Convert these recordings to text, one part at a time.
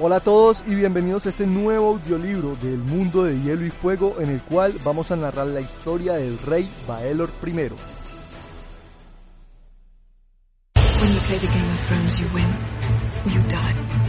Hola a todos y bienvenidos a este nuevo audiolibro del mundo de hielo y fuego en el cual vamos a narrar la historia del rey Baelor I. Game of Thrones, win. You die.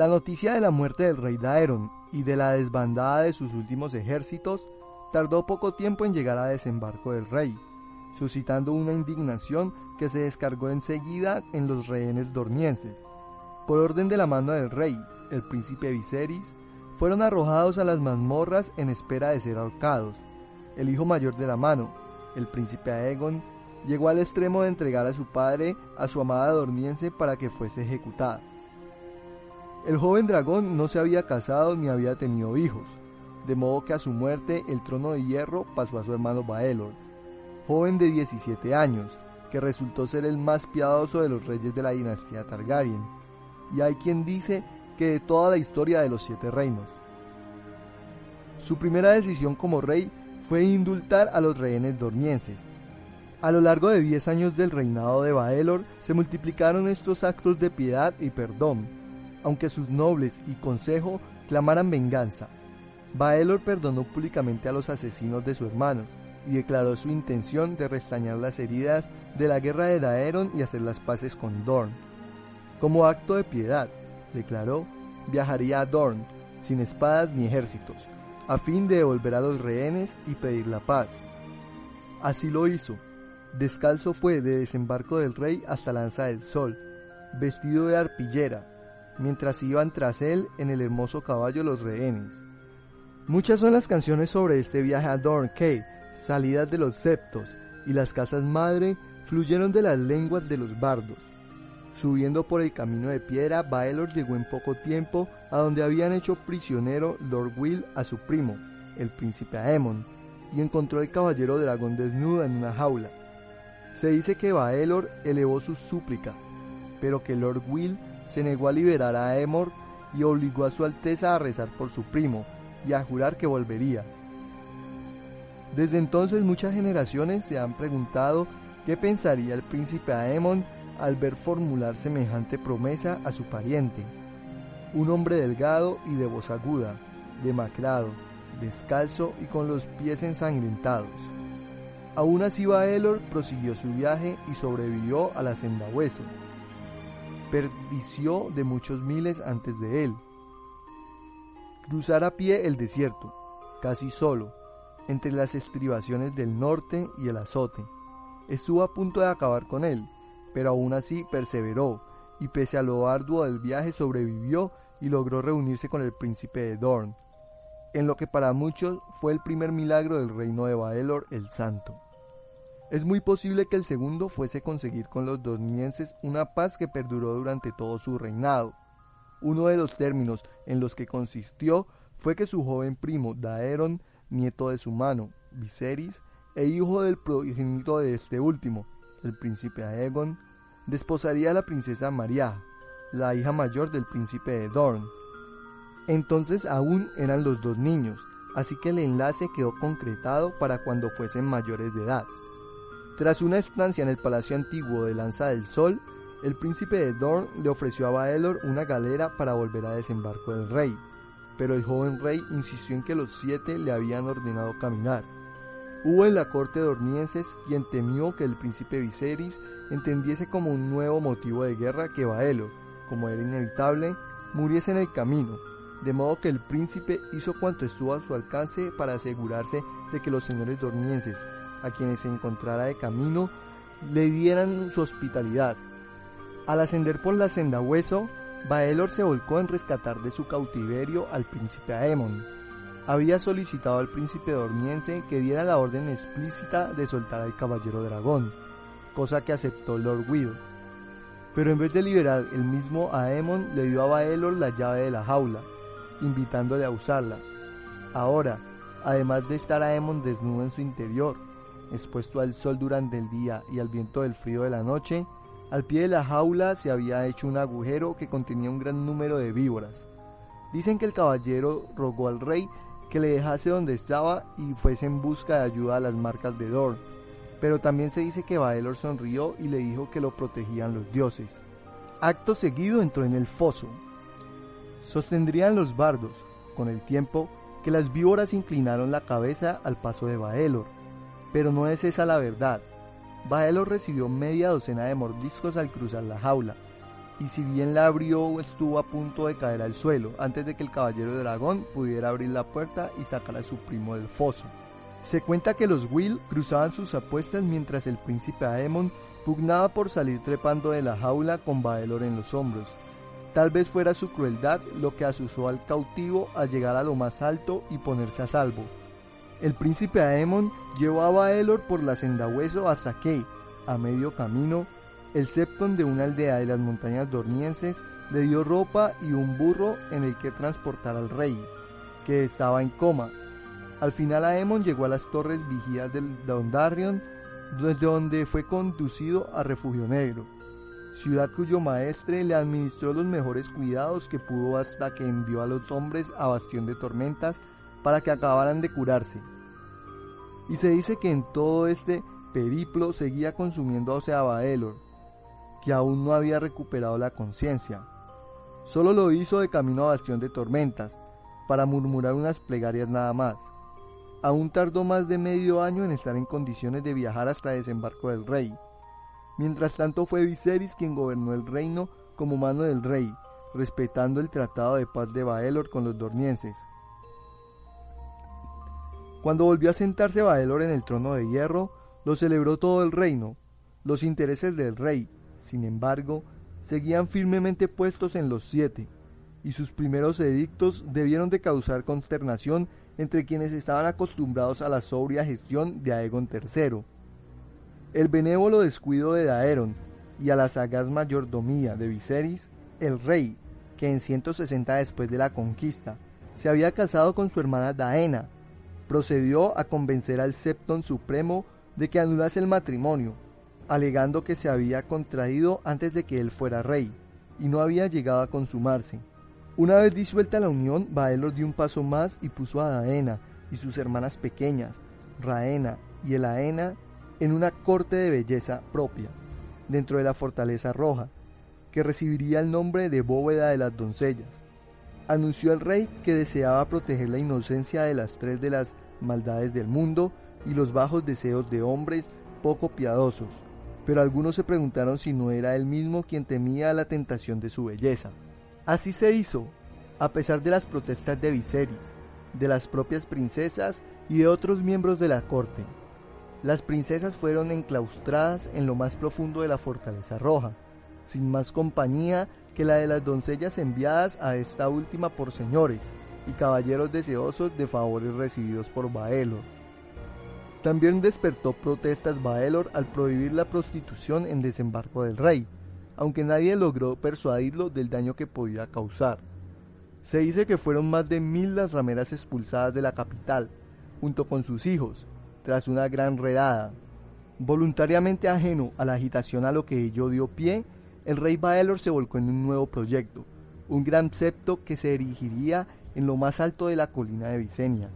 La noticia de la muerte del rey Daeron y de la desbandada de sus últimos ejércitos tardó poco tiempo en llegar a desembarco del rey, suscitando una indignación que se descargó enseguida en los rehenes dormienses. Por orden de la mano del rey, el príncipe Viserys, fueron arrojados a las mazmorras en espera de ser ahorcados. El hijo mayor de la mano, el príncipe Aegon, llegó al extremo de entregar a su padre a su amada dorniense para que fuese ejecutada. El joven dragón no se había casado ni había tenido hijos, de modo que a su muerte el trono de hierro pasó a su hermano Baelor, joven de 17 años, que resultó ser el más piadoso de los reyes de la dinastía Targaryen, y hay quien dice que de toda la historia de los siete reinos. Su primera decisión como rey fue indultar a los rehenes dormienses. A lo largo de 10 años del reinado de Baelor se multiplicaron estos actos de piedad y perdón, aunque sus nobles y consejo clamaran venganza. Baelor perdonó públicamente a los asesinos de su hermano y declaró su intención de restañar las heridas de la guerra de Daeron y hacer las paces con Dorn. Como acto de piedad, declaró, viajaría a Dorn, sin espadas ni ejércitos, a fin de devolver a los rehenes y pedir la paz. Así lo hizo. Descalzo fue de desembarco del rey hasta Lanza del Sol, vestido de arpillera, mientras iban tras él en el hermoso caballo los rehenes. Muchas son las canciones sobre este viaje a Dorn que, salidas de los septos y las casas madre, fluyeron de las lenguas de los bardos. Subiendo por el camino de piedra, Baelor llegó en poco tiempo a donde habían hecho prisionero Lord Will a su primo, el príncipe Aemon, y encontró al caballero dragón desnudo en una jaula. Se dice que Baelor elevó sus súplicas, pero que Lord Will se negó a liberar a Emor y obligó a su Alteza a rezar por su primo y a jurar que volvería. Desde entonces muchas generaciones se han preguntado qué pensaría el príncipe Aemon al ver formular semejante promesa a su pariente. Un hombre delgado y de voz aguda, demacrado, descalzo y con los pies ensangrentados. Aún así Baelor prosiguió su viaje y sobrevivió a la senda hueso perdició de muchos miles antes de él. Cruzar a pie el desierto, casi solo, entre las estribaciones del norte y el azote. Estuvo a punto de acabar con él, pero aún así perseveró, y pese a lo arduo del viaje sobrevivió y logró reunirse con el príncipe de Dorn, en lo que para muchos fue el primer milagro del reino de Baelor el Santo. Es muy posible que el segundo fuese conseguir con los dormienses una paz que perduró durante todo su reinado. Uno de los términos en los que consistió fue que su joven primo Daeron, nieto de su mano, Viserys, e hijo del progenitor de este último, el príncipe Aegon, desposaría a la princesa Maria, la hija mayor del príncipe de Dorn. Entonces aún eran los dos niños, así que el enlace quedó concretado para cuando fuesen mayores de edad. Tras una estancia en el palacio antiguo de Lanza del Sol, el príncipe de Dorn le ofreció a Baelor una galera para volver a desembarco del rey, pero el joven rey insistió en que los siete le habían ordenado caminar. Hubo en la corte de dornienses quien temió que el príncipe Viserys entendiese como un nuevo motivo de guerra que Baelor, como era inevitable, muriese en el camino, de modo que el príncipe hizo cuanto estuvo a su alcance para asegurarse de que los señores dornienses a quienes se encontrara de camino le dieran su hospitalidad. Al ascender por la senda hueso, Baelor se volcó en rescatar de su cautiverio al príncipe Aemon, había solicitado al príncipe dormiense que diera la orden explícita de soltar al caballero dragón, cosa que aceptó Lord Will. Pero en vez de liberar el mismo Aemon le dio a Baelor la llave de la jaula, invitándole a usarla. Ahora, además de estar Aemon desnudo en su interior, expuesto al sol durante el día y al viento del frío de la noche, al pie de la jaula se había hecho un agujero que contenía un gran número de víboras. Dicen que el caballero rogó al rey que le dejase donde estaba y fuese en busca de ayuda a las marcas de Dorn, pero también se dice que Baelor sonrió y le dijo que lo protegían los dioses. Acto seguido entró en el foso. Sostendrían los bardos, con el tiempo, que las víboras inclinaron la cabeza al paso de Baelor, pero no es esa la verdad. Baelor recibió media docena de mordiscos al cruzar la jaula, y si bien la abrió estuvo a punto de caer al suelo antes de que el caballero dragón pudiera abrir la puerta y sacar a su primo del foso. Se cuenta que los Will cruzaban sus apuestas mientras el príncipe Aemon pugnaba por salir trepando de la jaula con Baelor en los hombros. Tal vez fuera su crueldad lo que asusó al cautivo a llegar a lo más alto y ponerse a salvo. El príncipe Aemon llevó a Baelor por la senda hueso hasta que, a medio camino, el septon de una aldea de las montañas dormienses le dio ropa y un burro en el que transportar al rey, que estaba en coma. Al final Aemon llegó a las torres vigías del Dondarrion, desde donde fue conducido a Refugio Negro, ciudad cuyo maestre le administró los mejores cuidados que pudo hasta que envió a los hombres a Bastión de Tormentas para que acabaran de curarse. Y se dice que en todo este periplo seguía consumiéndose a Baelor, que aún no había recuperado la conciencia. Solo lo hizo de camino a Bastión de Tormentas, para murmurar unas plegarias nada más. Aún tardó más de medio año en estar en condiciones de viajar hasta desembarco del rey. Mientras tanto fue Viserys quien gobernó el reino como mano del rey, respetando el tratado de paz de Baelor con los dornienses. Cuando volvió a sentarse Baelor en el trono de hierro, lo celebró todo el reino. Los intereses del rey, sin embargo, seguían firmemente puestos en los siete, y sus primeros edictos debieron de causar consternación entre quienes estaban acostumbrados a la sobria gestión de Aegon III. El benévolo descuido de Daeron y a la sagaz mayordomía de Viserys, el rey, que en 160 después de la conquista se había casado con su hermana Daena, procedió a convencer al Septon Supremo de que anulase el matrimonio, alegando que se había contraído antes de que él fuera rey, y no había llegado a consumarse. Una vez disuelta la unión, Baelor dio un paso más y puso a Daena y sus hermanas pequeñas, Raena y Elaena, en una corte de belleza propia, dentro de la fortaleza roja, que recibiría el nombre de bóveda de las doncellas anunció al rey que deseaba proteger la inocencia de las tres de las maldades del mundo y los bajos deseos de hombres poco piadosos, pero algunos se preguntaron si no era él mismo quien temía la tentación de su belleza. Así se hizo, a pesar de las protestas de Viserys, de las propias princesas y de otros miembros de la corte. Las princesas fueron enclaustradas en lo más profundo de la fortaleza roja, sin más compañía que la de las doncellas enviadas a esta última por señores caballeros deseosos de favores recibidos por Baelor. También despertó protestas Baelor al prohibir la prostitución en desembarco del rey, aunque nadie logró persuadirlo del daño que podía causar. Se dice que fueron más de mil las rameras expulsadas de la capital, junto con sus hijos, tras una gran redada. Voluntariamente ajeno a la agitación a lo que ello dio pie, el rey Baelor se volcó en un nuevo proyecto, un gran septo que se erigiría en lo más alto de la colina de Vicenia,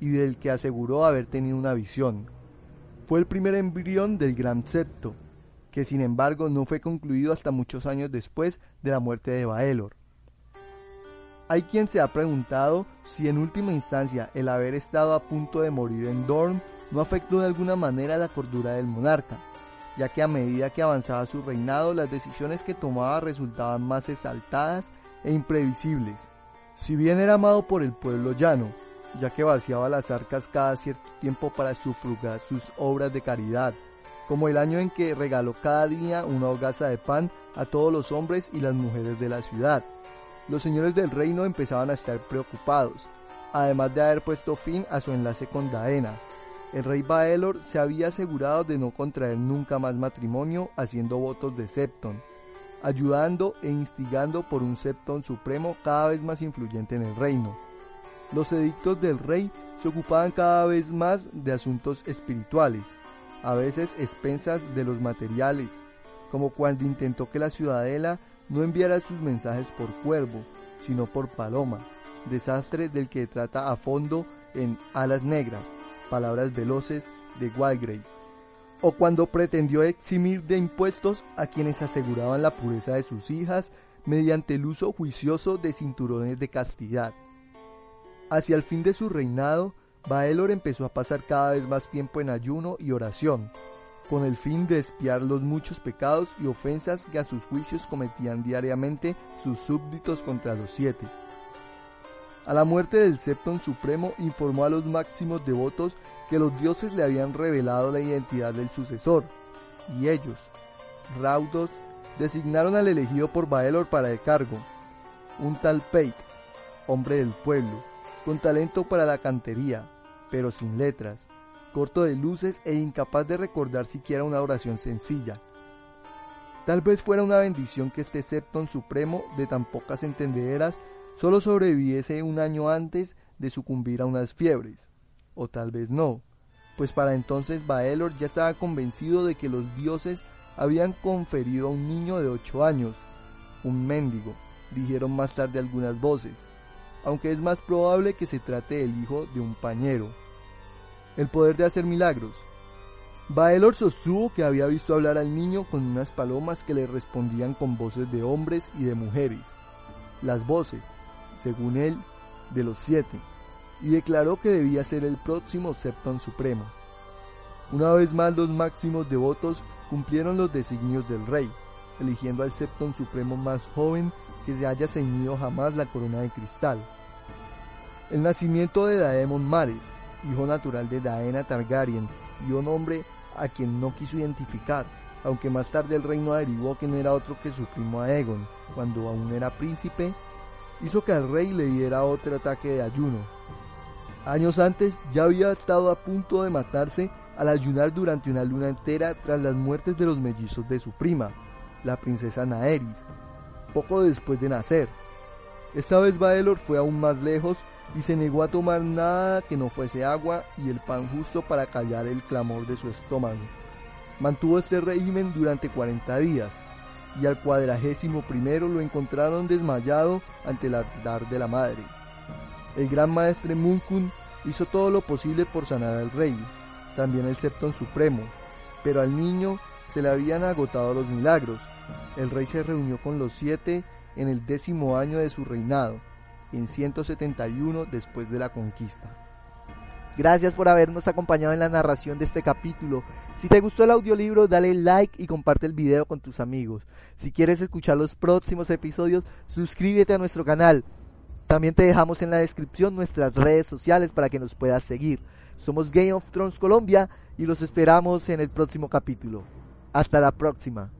y del que aseguró haber tenido una visión. Fue el primer embrión del gran septo, que sin embargo no fue concluido hasta muchos años después de la muerte de Baelor. Hay quien se ha preguntado si en última instancia el haber estado a punto de morir en Dorn no afectó de alguna manera la cordura del monarca, ya que a medida que avanzaba su reinado las decisiones que tomaba resultaban más exaltadas e imprevisibles. Si bien era amado por el pueblo llano, ya que vaciaba las arcas cada cierto tiempo para sufrugar sus obras de caridad, como el año en que regaló cada día una hogaza de pan a todos los hombres y las mujeres de la ciudad. Los señores del reino empezaban a estar preocupados, además de haber puesto fin a su enlace con Daena. El rey Baelor se había asegurado de no contraer nunca más matrimonio haciendo votos de Septon, ayudando e instigando por un Septon supremo cada vez más influyente en el reino. Los edictos del rey se ocupaban cada vez más de asuntos espirituales, a veces expensas de los materiales, como cuando intentó que la ciudadela no enviara sus mensajes por cuervo, sino por paloma, desastre del que trata a fondo en Alas Negras, palabras veloces de Walgrave, o cuando pretendió eximir de impuestos a quienes aseguraban la pureza de sus hijas mediante el uso juicioso de cinturones de castidad. Hacia el fin de su reinado, Baelor empezó a pasar cada vez más tiempo en ayuno y oración, con el fin de espiar los muchos pecados y ofensas que a sus juicios cometían diariamente sus súbditos contra los siete. A la muerte del Septon Supremo informó a los máximos devotos que los dioses le habían revelado la identidad del sucesor, y ellos, raudos, designaron al elegido por Baelor para el cargo, un tal Peit, hombre del pueblo, con talento para la cantería, pero sin letras, corto de luces e incapaz de recordar siquiera una oración sencilla. Tal vez fuera una bendición que este Septon Supremo de tan pocas entendederas solo sobreviviese un año antes de sucumbir a unas fiebres, o tal vez no, pues para entonces Baelor ya estaba convencido de que los dioses habían conferido a un niño de ocho años, un mendigo, dijeron más tarde algunas voces, aunque es más probable que se trate del hijo de un pañero. El poder de hacer milagros. Baelor sostuvo que había visto hablar al niño con unas palomas que le respondían con voces de hombres y de mujeres. Las voces, según él, de los siete, y declaró que debía ser el próximo Septon Supremo. Una vez más los máximos devotos cumplieron los designios del rey, eligiendo al Septon Supremo más joven que se haya ceñido jamás la corona de cristal. El nacimiento de Daemon Mares, hijo natural de Daena Targaryen, y un hombre a quien no quiso identificar, aunque más tarde el reino derivó que no era otro que su primo Aegon, cuando aún era príncipe hizo que al rey le diera otro ataque de ayuno. Años antes ya había estado a punto de matarse al ayunar durante una luna entera tras las muertes de los mellizos de su prima, la princesa Naeris, poco después de nacer. Esta vez Baelor fue aún más lejos y se negó a tomar nada que no fuese agua y el pan justo para callar el clamor de su estómago. Mantuvo este régimen durante 40 días, y al cuadragésimo primero lo encontraron desmayado ante el altar de la madre. El gran maestre Munkun hizo todo lo posible por sanar al rey, también el Septon Supremo, pero al niño se le habían agotado los milagros. El rey se reunió con los siete en el décimo año de su reinado, en 171 después de la conquista. Gracias por habernos acompañado en la narración de este capítulo. Si te gustó el audiolibro, dale like y comparte el video con tus amigos. Si quieres escuchar los próximos episodios, suscríbete a nuestro canal. También te dejamos en la descripción nuestras redes sociales para que nos puedas seguir. Somos Game of Thrones Colombia y los esperamos en el próximo capítulo. Hasta la próxima.